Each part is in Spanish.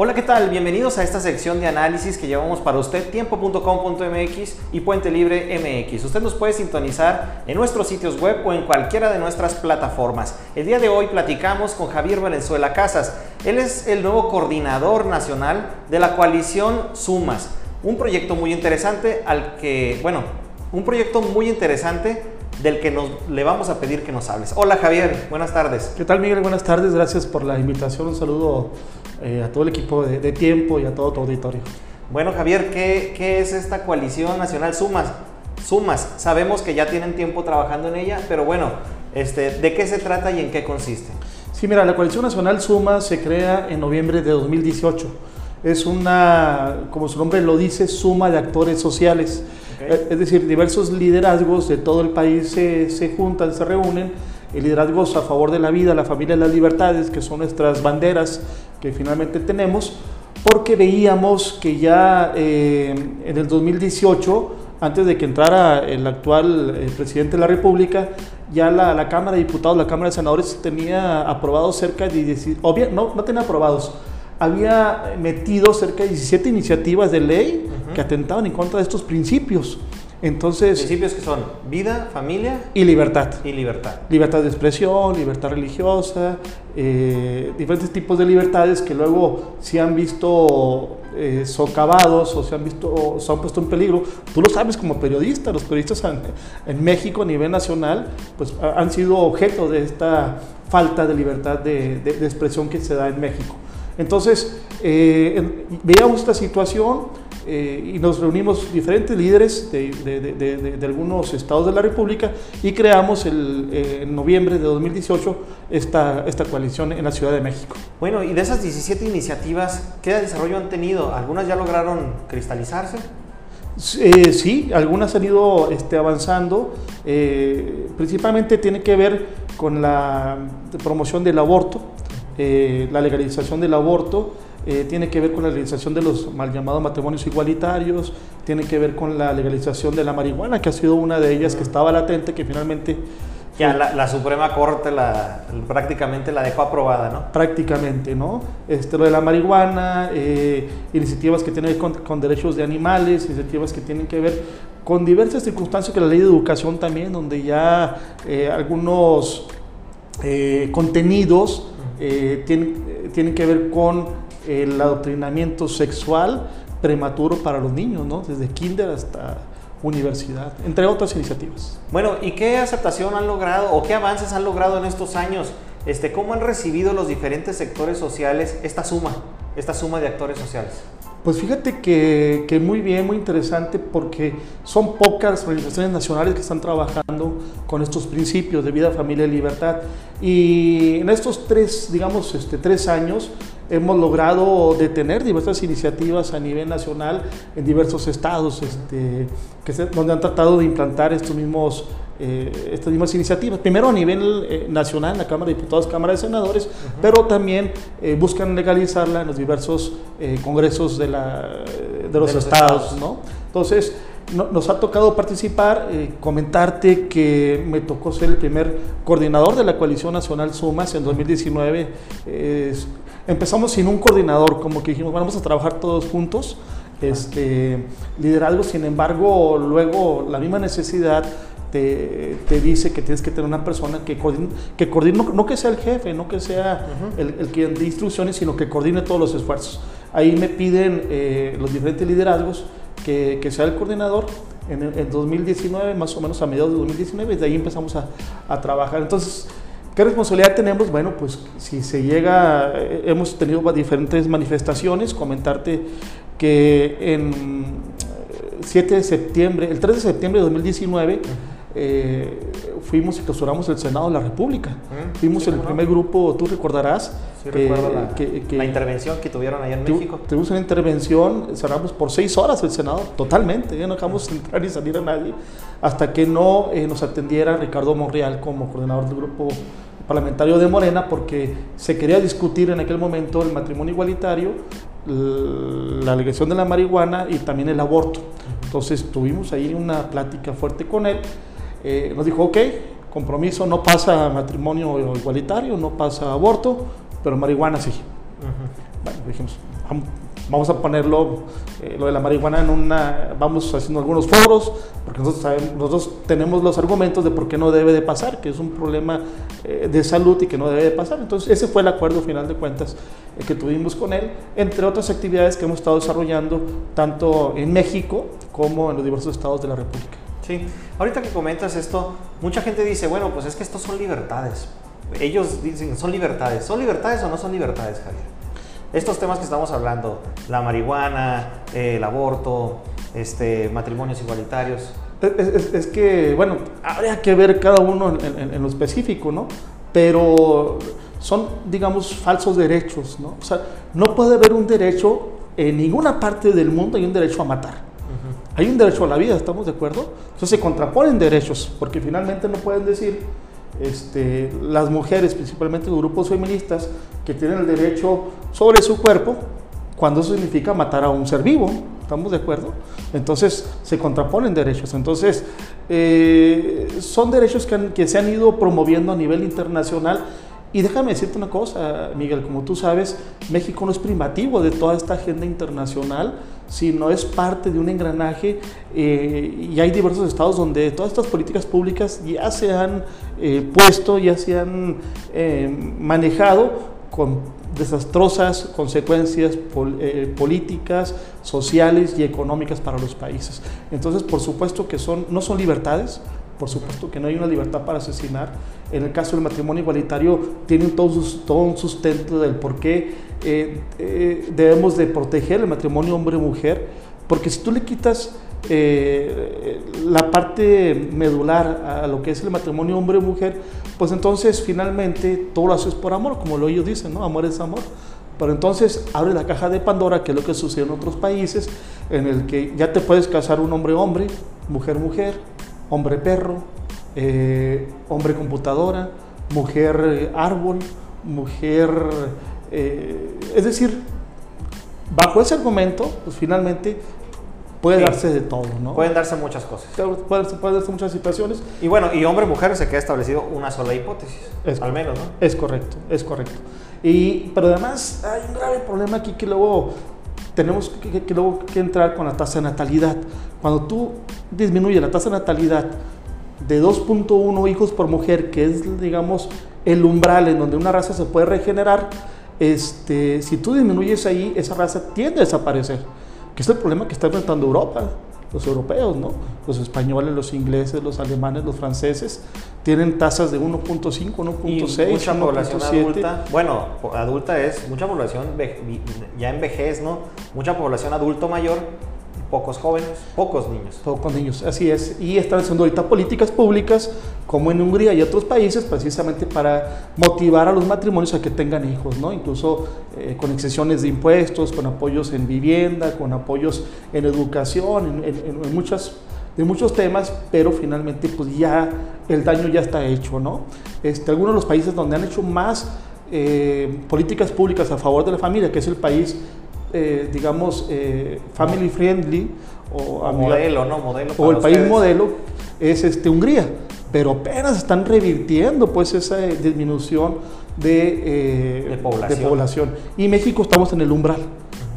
Hola, ¿qué tal? Bienvenidos a esta sección de análisis que llevamos para usted, tiempo.com.mx y Puente Libre MX. Usted nos puede sintonizar en nuestros sitios web o en cualquiera de nuestras plataformas. El día de hoy platicamos con Javier Valenzuela Casas. Él es el nuevo coordinador nacional de la coalición Sumas, un proyecto muy interesante al que, bueno, un proyecto muy interesante del que nos, le vamos a pedir que nos hables. Hola Javier, buenas tardes. ¿Qué tal Miguel? Buenas tardes, gracias por la invitación. Un saludo eh, a todo el equipo de, Tiempo y a todo tu auditorio. Bueno, Javier, ¿qué, ¿qué, es esta coalición nacional Sumas? Sumas, sabemos que ya tienen tiempo trabajando en ella, pero bueno, este, ¿de qué se trata y en qué consiste? Sí, mira, la coalición nacional Sumas se crea en noviembre de 2018. Es una, como su nombre lo dice, suma de actores sociales. Eh, es decir, diversos liderazgos de todo el país se, se juntan, se reúnen liderazgos a favor de la vida, la familia y las libertades, que son nuestras banderas que finalmente tenemos, porque veíamos que ya eh, en el 2018, antes de que entrara el actual eh, presidente de la República, ya la, Cámara de Diputados, la Cámara de Senadores tenía aprobado cerca de, obvio, no, no tenía aprobados, había metido cerca de 17 iniciativas de ley que atentaban en contra de estos principios. Entonces, principios que son vida, familia y libertad. Y libertad. Libertad de expresión, libertad religiosa, eh, diferentes tipos de libertades que luego se han visto eh, socavados o se han visto se han puesto en peligro. Tú lo sabes como periodista, los periodistas en, México a nivel nacional pues han sido objeto de esta falta de libertad de, de, expresión que se da en México. Entonces, eh, veíamos esta situación eh, y nos reunimos diferentes líderes de, de, de, algunos estados de la República y creamos el, eh, en noviembre de 2018 esta, esta coalición en la Ciudad de México. Bueno, y de esas 17 iniciativas, ¿qué desarrollo han tenido? ¿Algunas ya lograron cristalizarse? Eh, sí, algunas han ido este, avanzando. principalmente tiene que ver con la promoción del aborto, la legalización del aborto eh, tiene que ver con la legalización de los mal llamados matrimonios igualitarios, tiene que ver con la legalización de la marihuana, que ha sido una de ellas que estaba latente, que finalmente... Ya la, Suprema Corte la, prácticamente la dejó aprobada, ¿no? Prácticamente, ¿no? Este, lo de la marihuana, eh, iniciativas que tienen que ver con, derechos de animales, iniciativas que tienen que ver con diversas circunstancias que la ley de educación también, donde ya eh, algunos contenidos tienen, tienen que ver con el adoctrinamiento sexual prematuro para los niños, ¿no? desde kinder hasta universidad, entre otras iniciativas. Bueno, ¿y qué aceptación han logrado o qué avances han logrado en estos años? Este, ¿Cómo han recibido los diferentes sectores sociales esta suma, esta suma de actores sociales? Pues fíjate que, que, muy bien, muy interesante, porque son pocas organizaciones nacionales que están trabajando con estos principios de vida, familia y libertad. Y en estos tres, digamos, este, tres años, hemos logrado detener diversas iniciativas a nivel nacional en diversos estados, este, donde han tratado de implantar estos mismos, eh, estas mismas iniciativas. Primero a nivel eh, nacional, en la Cámara de Diputados, Cámara de Senadores, pero también eh, buscan legalizarla en los diversos congresos de, la, de los, estados. ¿no? Entonces, nos ha tocado participar, comentarte que me tocó ser el primer coordinador de la Coalición Nacional Sumas en 2019 empezamos sin un coordinador, como que dijimos, vamos a trabajar todos juntos. Este, liderazgo, sin embargo, luego la misma necesidad te, te, dice que tienes que tener una persona que coordine, que coordine no, que sea el jefe, no que sea el, el, que dé instrucciones, sino que coordine todos los esfuerzos. Ahí me piden eh, los diferentes liderazgos que, que, sea el coordinador. En el 2019, más o menos a mediados de 2019, de ahí empezamos a, a trabajar. Entonces, ¿Qué responsabilidad tenemos? Bueno, pues si se llega, eh, hemos tenido diferentes manifestaciones, comentarte que en 7 de septiembre, el 3 de septiembre de 2019, eh, fuimos y clausuramos el Senado de la República. Fuimos el primer grupo, tú recordarás. Sí, recuerdo la, que, la, intervención que tuvieron allá en México. Tuvimos una intervención, cerramos por seis horas el Senado, totalmente, ya no dejamos entrar ni salir a nadie, hasta que no eh, nos atendiera Ricardo Monreal como coordinador del grupo parlamentario de Morena porque se quería discutir en aquel momento el matrimonio igualitario, la alegación de la marihuana y también el aborto. Entonces tuvimos ahí una plática fuerte con él. Eh, nos dijo, ok, compromiso, no pasa matrimonio igualitario, no pasa aborto, pero marihuana sí. Bueno, dijimos, vamos a ponerlo, eh, lo de la marihuana en una, vamos haciendo algunos foros, porque nosotros, sabemos, nosotros tenemos los argumentos de por qué no debe de pasar, que es un problema eh, de salud y que no debe de pasar. Entonces, ese fue el acuerdo final de cuentas eh, que tuvimos con él, entre otras actividades que hemos estado desarrollando tanto en México como en los diversos estados de la República. Sí, ahorita que comentas esto, mucha gente dice, bueno, pues es que estos son libertades. Ellos dicen, son libertades. ¿Son libertades o no son libertades, Javier? estos temas que estamos hablando, la marihuana, eh, el aborto, este, matrimonios igualitarios. Es, que, bueno, habría que ver cada uno en, lo específico, ¿no? Pero son, digamos, falsos derechos, ¿no? O sea, no puede haber un derecho en ninguna parte del mundo, hay un derecho a matar. Hay un derecho a la vida, ¿estamos de acuerdo? Entonces se contraponen derechos, porque finalmente no pueden decir este, las mujeres, principalmente grupos feministas, que tienen el derecho sobre su cuerpo, cuando eso significa matar a un ser vivo. ¿Estamos de acuerdo? Entonces se contraponen derechos. Entonces eh, son derechos que se han ido promoviendo a nivel internacional y déjame decirte una cosa, Miguel, como tú sabes, México no es primativo de toda esta agenda internacional, sino es parte de un engranaje eh, y hay diversos estados donde todas estas políticas públicas ya se han eh, puesto, ya se han eh, manejado con desastrosas consecuencias políticas, sociales y económicas para los países. Entonces, por supuesto que son, no son libertades, por supuesto que no hay una libertad para asesinar. En el caso del matrimonio igualitario, tienen todo, todo un sustento del por qué eh, eh, debemos de proteger el matrimonio hombre-mujer, porque si tú le quitas eh, la parte medular a lo que es el matrimonio hombre-mujer, pues entonces finalmente todo lo haces por amor, como lo ellos dicen, ¿no? Amor es amor. Pero entonces abre la caja de Pandora, que es lo que sucede en otros países, en el que ya te puedes casar un hombre-hombre, mujer-mujer, hombre perro, eh, hombre computadora, mujer eh, árbol, mujer... Eh, es decir, bajo ese argumento, pues finalmente puede darse de todo, ¿no? Pueden darse muchas cosas. Pueden, darse muchas situaciones. Y bueno, y hombre-mujer se queda establecido una sola hipótesis, al menos, ¿no? Es correcto, es correcto. Y, pero además hay un grave problema aquí que luego tenemos que, que, luego que entrar con la tasa de natalidad. Cuando tú disminuyes la tasa de natalidad de 2.1 hijos por mujer, que es, digamos, el umbral en donde una raza se puede regenerar, este, si tú disminuyes ahí, esa raza tiende a desaparecer, que es el problema que está enfrentando Europa los europeos, ¿no? Los españoles, los ingleses, los alemanes, los franceses, tienen tasas de 1.5, 1.6, mucha población adulta. Bueno, adulta es mucha población ya en vejez, ¿no? Mucha población adulto mayor pocos jóvenes, pocos niños. Pocos niños, así es. Y están haciendo ahorita políticas públicas, como en Hungría y otros países, precisamente para motivar a los matrimonios a que tengan hijos, ¿no? Incluso eh, con exenciones de impuestos, con apoyos en vivienda, con apoyos en educación, en, muchas de muchos temas, pero finalmente pues ya el daño ya está hecho, ¿no? Este, algunos de los países donde han hecho más eh, políticas públicas a favor de la familia, que es el país eh, digamos, eh, family friendly o, modelo, ¿no? Modelo o el país modelo es este, Hungría, pero apenas están revirtiendo pues esa disminución de, eh, población. de, población. Y México estamos en el umbral.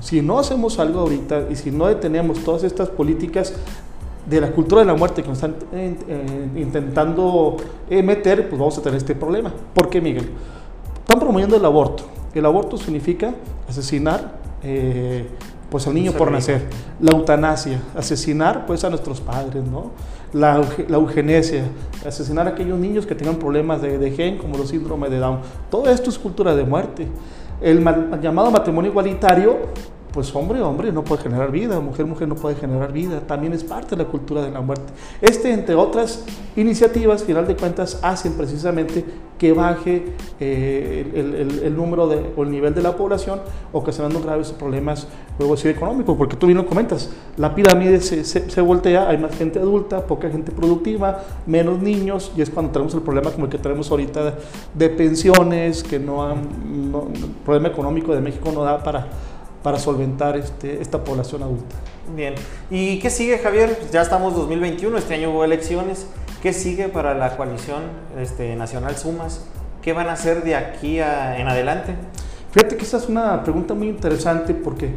Si no hacemos algo ahorita y si no detenemos todas estas políticas de la cultura de la muerte que nos están intentando meter, pues vamos a tener este problema. ¿Por qué, Miguel? Están promoviendo el aborto. El aborto significa asesinar eh, pues al niño por nacer. La eutanasia, asesinar pues a nuestros padres, ¿no? La, la, eugenesia, asesinar a aquellos niños que tengan problemas de, de gen como los síndromes de Down. Todo esto es cultura de muerte. El llamado matrimonio igualitario pues hombre, hombre no puede generar vida, mujer, mujer no puede generar vida, también es parte de la cultura de la muerte. Este, entre otras iniciativas, final de cuentas, hacen precisamente que baje eh, el, número de, o el nivel de la población, ocasionando graves problemas luego sí económicos, porque tú bien lo comentas, la pirámide se, se, voltea, hay más gente adulta, poca gente productiva, menos niños, y es cuando tenemos el problema como el que tenemos ahorita de, pensiones, que no han, el problema económico de México no da para para solventar este, esta población adulta. Bien, ¿y qué sigue Javier? Ya estamos 2021, este año hubo elecciones. ¿Qué sigue para la coalición este, nacional Sumas? ¿Qué van a hacer de aquí en adelante? Fíjate que esa es una pregunta muy interesante porque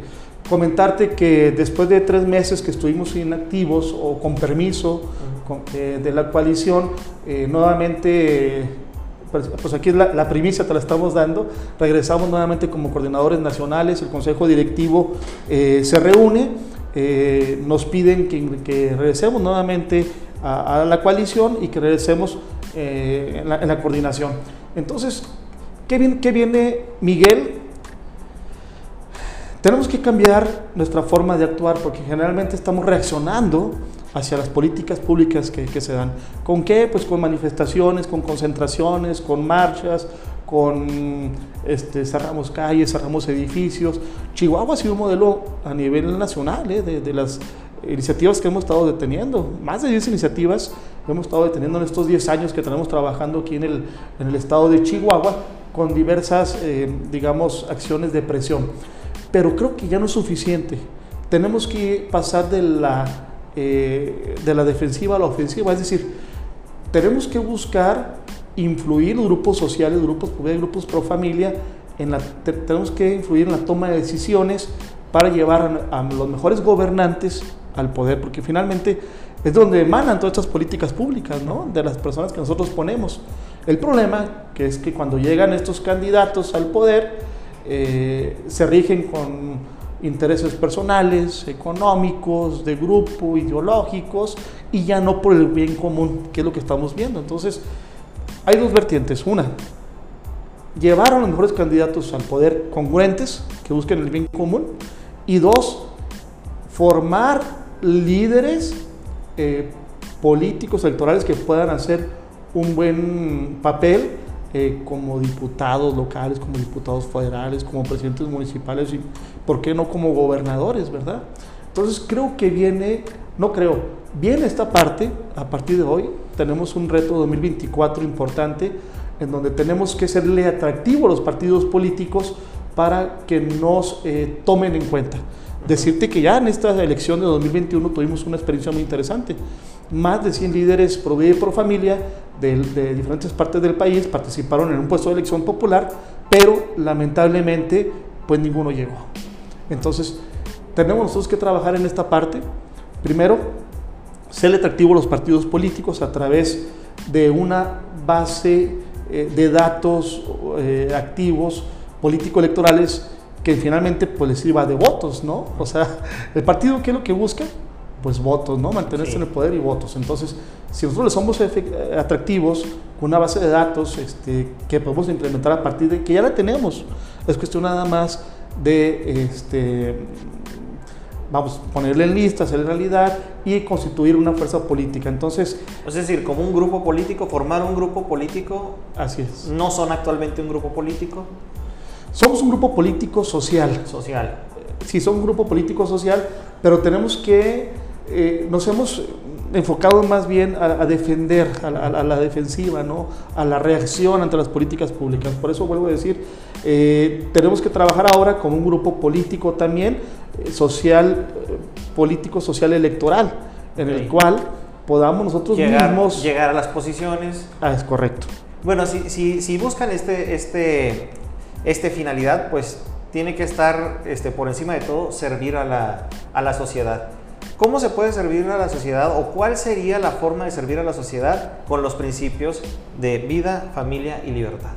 comentarte que después de tres meses que estuvimos inactivos o con permiso eh, de la coalición, eh, nuevamente, pues, aquí es la, primicia, te la estamos dando, regresamos nuevamente como coordinadores nacionales, el Consejo Directivo eh, se reúne, nos piden que, regresemos nuevamente a, la coalición y que regresemos en la, coordinación. Entonces, ¿qué viene, qué viene Miguel? Tenemos que cambiar nuestra forma de actuar porque generalmente estamos reaccionando hacia las políticas públicas que, se dan. ¿Con qué? Pues con manifestaciones, con concentraciones, con marchas, con este, cerramos calles, cerramos edificios. Chihuahua ha sido un modelo a nivel nacional ¿eh? de, las iniciativas que hemos estado deteniendo. Más de 10 iniciativas hemos estado deteniendo en estos 10 años que tenemos trabajando aquí en el, en el estado de Chihuahua con diversas, eh, digamos, acciones de presión pero creo que ya no es suficiente. Tenemos que pasar de la, eh, de la defensiva a la ofensiva, es decir, tenemos que buscar influir grupos sociales, grupos grupos pro familia, en la, tenemos que influir en la toma de decisiones para llevar a, los mejores gobernantes al poder, porque finalmente es donde emanan todas estas políticas públicas, ¿no? De las personas que nosotros ponemos. El problema que es que cuando llegan estos candidatos al poder, eh, se rigen con intereses personales, económicos, de grupo, ideológicos, y ya no por el bien común, que es lo que estamos viendo. Entonces, hay dos vertientes. Una, llevar a los mejores candidatos al poder congruentes, que busquen el bien común. Y dos, formar líderes eh, políticos, electorales que puedan hacer un buen papel eh, como diputados locales, como diputados federales, como presidentes municipales y, ¿por qué no como gobernadores, verdad? Entonces creo que viene, no creo, viene esta parte, a partir de hoy tenemos un reto 2024 importante en donde tenemos que serle atractivo a los partidos políticos para que nos eh, tomen en cuenta. Decirte que ya en esta elección de 2021 tuvimos una experiencia muy interesante. Más de 100 líderes pro vida y pro familia de, diferentes partes del país participaron en un puesto de elección popular, pero lamentablemente pues ninguno llegó. Entonces, tenemos nosotros que trabajar en esta parte. Primero, ser atractivo a los partidos políticos a través de una base eh, de datos eh, activos político-electorales que finalmente pues les sirva de votos, ¿no? O sea, el partido, ¿qué es lo que busca? pues votos, ¿no? Mantenerse en el poder y votos. Entonces, si nosotros le somos atractivos con una base de datos este, que podemos implementar a partir de que ya la tenemos, es cuestión nada más de, este, vamos, ponerle en lista, hacer realidad y constituir una fuerza política. Entonces, es decir, como un grupo político, formar un grupo político. Así es. No son actualmente un grupo político. Somos un grupo político social. Social. Sí, somos un grupo político social, pero tenemos que eh, nos hemos enfocado más bien a, defender, a, la defensiva, ¿no? a la reacción ante las políticas públicas. Por eso vuelvo a decir, eh, tenemos que trabajar ahora como un grupo político también, eh, social, político, social, electoral, en el cual podamos nosotros mismos... Llegar a las posiciones. Ah, es correcto. Bueno, si, si, si buscan este, este, este finalidad, pues tiene que estar este, por encima de todo servir a la, a la sociedad. ¿Cómo se puede servir a la sociedad o cuál sería la forma de servir a la sociedad con los principios de vida, familia y libertad?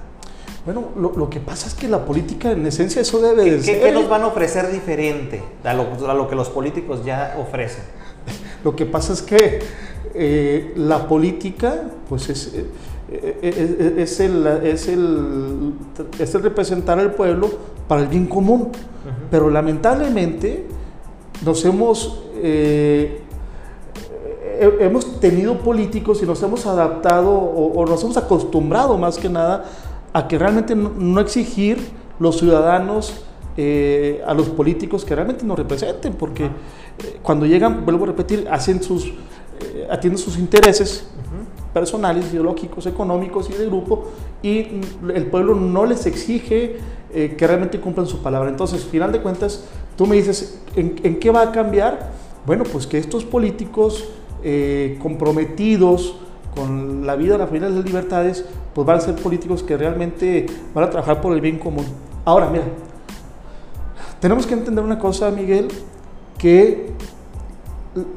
Bueno, lo, que pasa es que la política en esencia eso debe ¿Qué, de ser. ¿Qué nos van a ofrecer diferente a lo, que los políticos ya ofrecen? Lo que pasa es que eh, la política pues es, eh, eh, es, el, es, el, es el representar al pueblo para el bien común. Pero lamentablemente nos hemos, eh, hemos tenido políticos y nos hemos adaptado o, nos hemos acostumbrado más que nada a que realmente no, exigir los ciudadanos eh, a los políticos que realmente nos representen, porque eh, cuando llegan, vuelvo a repetir, hacen sus, atienden sus intereses personales, ideológicos, económicos y de grupo, y el pueblo no les exige que realmente cumplan su palabra. Entonces, final de cuentas, Tú me dices, ¿en, qué va a cambiar? Bueno, pues que estos políticos eh, comprometidos con la vida, la familia y las libertades, pues van a ser políticos que realmente van a trabajar por el bien común. Ahora, mira, tenemos que entender una cosa, Miguel, que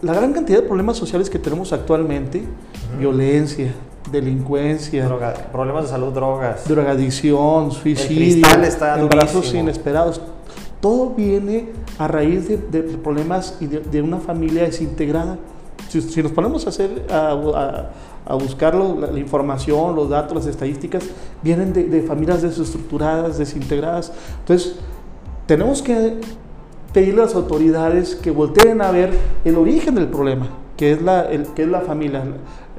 la gran cantidad de problemas sociales que tenemos actualmente, violencia, delincuencia, problemas de salud, drogas, drogadicción, suicidio, embarazos inesperados, todo viene a raíz de, problemas y de, una familia desintegrada. Si, nos ponemos a hacer a, buscar la, información, los datos, las estadísticas, vienen de, familias desestructuradas, desintegradas. Entonces, tenemos que pedirle a las autoridades que volteen a ver el origen del problema, que es la, que es la familia,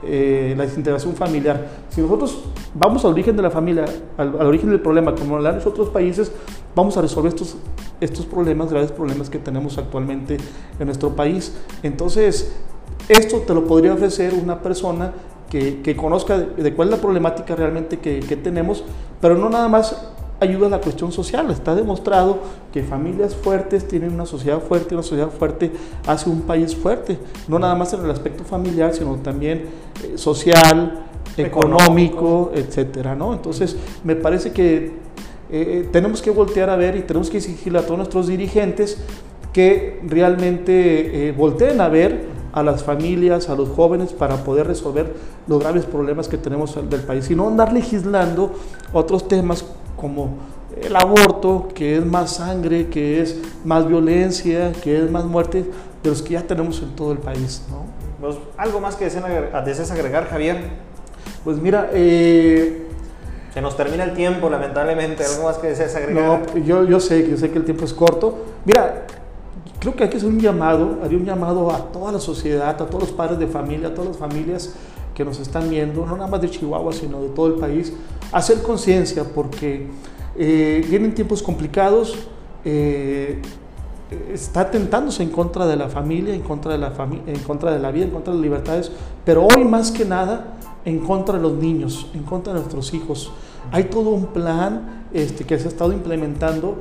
eh, la desintegración familiar. Si nosotros vamos al origen de la familia, al, origen del problema, como en los otros países, vamos a resolver estos, estos problemas, graves problemas que tenemos actualmente en nuestro país. Entonces, esto te lo podría ofrecer una persona que, conozca de, cuál es la problemática realmente que tenemos, pero no nada más ayuda a la cuestión social. Está demostrado que familias fuertes tienen una sociedad fuerte, una sociedad fuerte hace un país fuerte, no nada más en el aspecto familiar, sino también eh, social, económico, etcétera, ¿no? Entonces, me parece que eh, eh, tenemos que voltear a ver y tenemos que exigirle a todos nuestros dirigentes que realmente volteen a ver a las familias, a los jóvenes, para poder resolver los graves problemas que tenemos del país y no andar legislando otros temas como el aborto, que es más sangre, que es más violencia, que es más muerte de los que ya tenemos en todo el país. ¿no? Pues, ¿Algo más que desees agregar, Javier? Pues mira, eh, se nos termina el tiempo, lamentablemente. ¿Algo más que desees agregar? No, yo, yo sé, yo sé que el tiempo es corto. Mira, creo que hay que hacer un llamado, haría un llamado a toda la sociedad, a todos los padres de familia, a todas las familias que nos están viendo, no nada más de Chihuahua, sino de todo el país, hacer conciencia porque eh, vienen tiempos complicados, eh, está tentándose en contra de la familia, en contra de la, en contra de la vida, en contra de las libertades, pero hoy más que nada en contra de los niños, en contra de nuestros hijos. Hay todo un plan este, que se ha estado implementando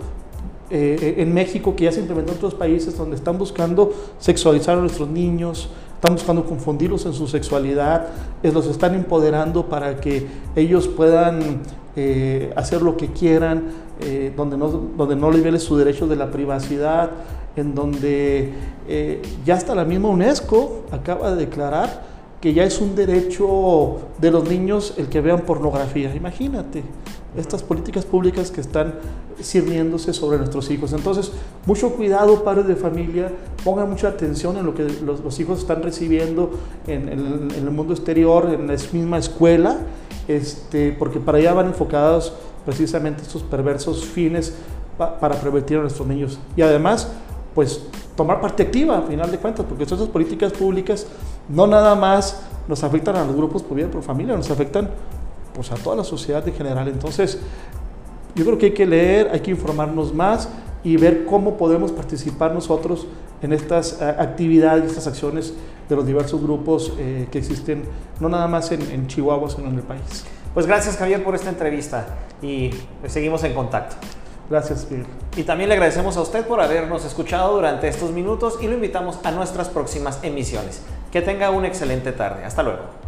eh, en México, que ya se implementó en otros países, donde están buscando sexualizar a nuestros niños, están buscando confundirlos en su sexualidad, los están empoderando para que ellos puedan eh, hacer lo que quieran, eh, donde, no, donde no su derecho de la privacidad, en donde eh, ya hasta la misma UNESCO acaba de declarar que ya es un derecho de los niños el que vean pornografía. Imagínate estas políticas públicas que están sirviéndose sobre nuestros hijos. Entonces, mucho cuidado, padres de familia, pongan mucha atención en lo que los, hijos están recibiendo en, el mundo exterior, en la misma escuela, este, porque para allá van enfocados precisamente estos perversos fines para pervertir a nuestros niños. Y además, pues tomar parte activa, a final de cuentas, porque estas políticas públicas no nada más nos afectan a los grupos por vida por familia, nos afectan pues a toda la sociedad en general. Entonces, yo creo que hay que leer, hay que informarnos más y ver cómo podemos participar nosotros en estas eh, actividades, estas acciones de los diversos grupos eh, que existen, no nada más en, Chihuahua, sino en el país. Pues gracias Javier por esta entrevista y seguimos en contacto. Gracias, Miguel. Y también le agradecemos a usted por habernos escuchado durante estos minutos y lo invitamos a nuestras próximas emisiones. Que tenga una excelente tarde. Hasta luego.